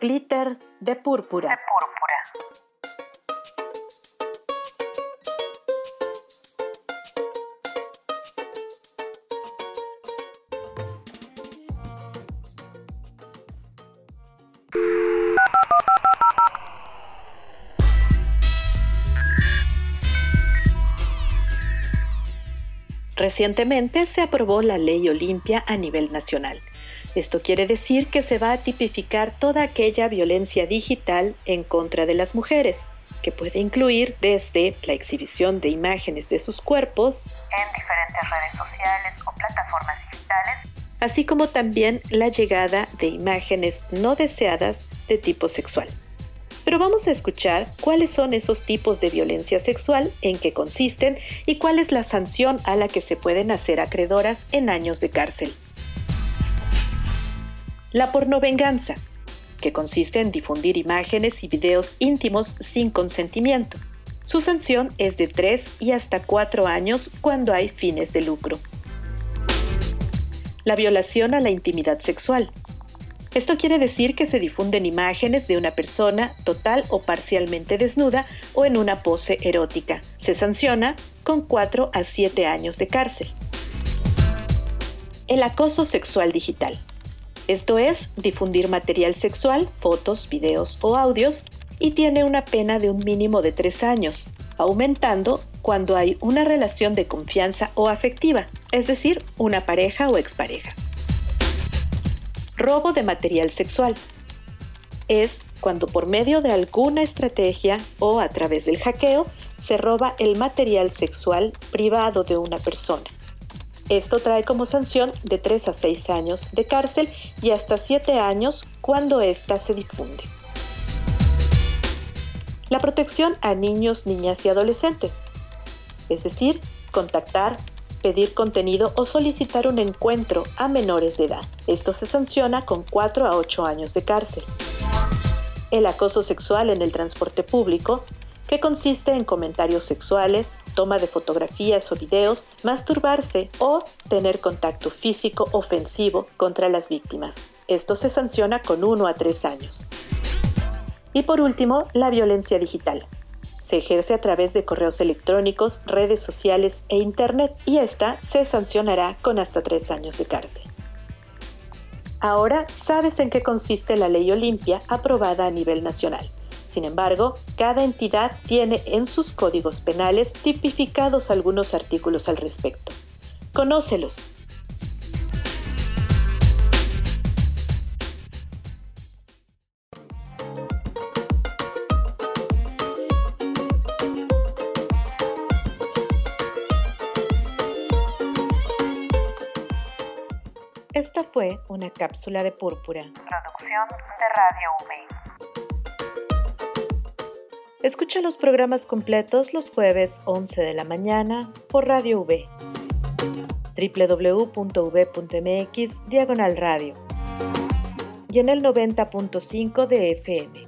Glitter de púrpura. Recientemente se aprobó la Ley Olimpia a nivel nacional. Esto quiere decir que se va a tipificar toda aquella violencia digital en contra de las mujeres, que puede incluir desde la exhibición de imágenes de sus cuerpos en diferentes redes sociales o plataformas digitales, así como también la llegada de imágenes no deseadas de tipo sexual. Pero vamos a escuchar cuáles son esos tipos de violencia sexual, en qué consisten y cuál es la sanción a la que se pueden hacer acreedoras en años de cárcel. La pornovenganza, que consiste en difundir imágenes y videos íntimos sin consentimiento. Su sanción es de 3 y hasta 4 años cuando hay fines de lucro. La violación a la intimidad sexual, esto quiere decir que se difunden imágenes de una persona total o parcialmente desnuda o en una pose erótica. Se sanciona con 4 a 7 años de cárcel. El acoso sexual digital. Esto es difundir material sexual, fotos, videos o audios, y tiene una pena de un mínimo de 3 años, aumentando cuando hay una relación de confianza o afectiva, es decir, una pareja o expareja. Robo de material sexual. Es cuando por medio de alguna estrategia o a través del hackeo se roba el material sexual privado de una persona. Esto trae como sanción de 3 a 6 años de cárcel y hasta 7 años cuando ésta se difunde. La protección a niños, niñas y adolescentes, es decir, contactar, pedir contenido o solicitar un encuentro a menores de edad. Esto se sanciona con 4 a 8 años de cárcel. El acoso sexual en el transporte público, que consiste en comentarios sexuales, toma de fotografías o videos, masturbarse o tener contacto físico ofensivo contra las víctimas. Esto se sanciona con 1 a 3 años. Y por último, la violencia digital, se ejerce a través de correos electrónicos, redes sociales e Internet y esta se sancionará con hasta tres años de cárcel. Ahora sabes en qué consiste la ley Olimpia aprobada a nivel nacional. Sin embargo, cada entidad tiene en sus códigos penales tipificados algunos artículos al respecto. Conócelos Esta fue una cápsula de púrpura. Producción de Radio. Escucha los programas completos los jueves 11 de la mañana por Radio V. www.v.mx Diagonal Radio y en el 90.5 de FM.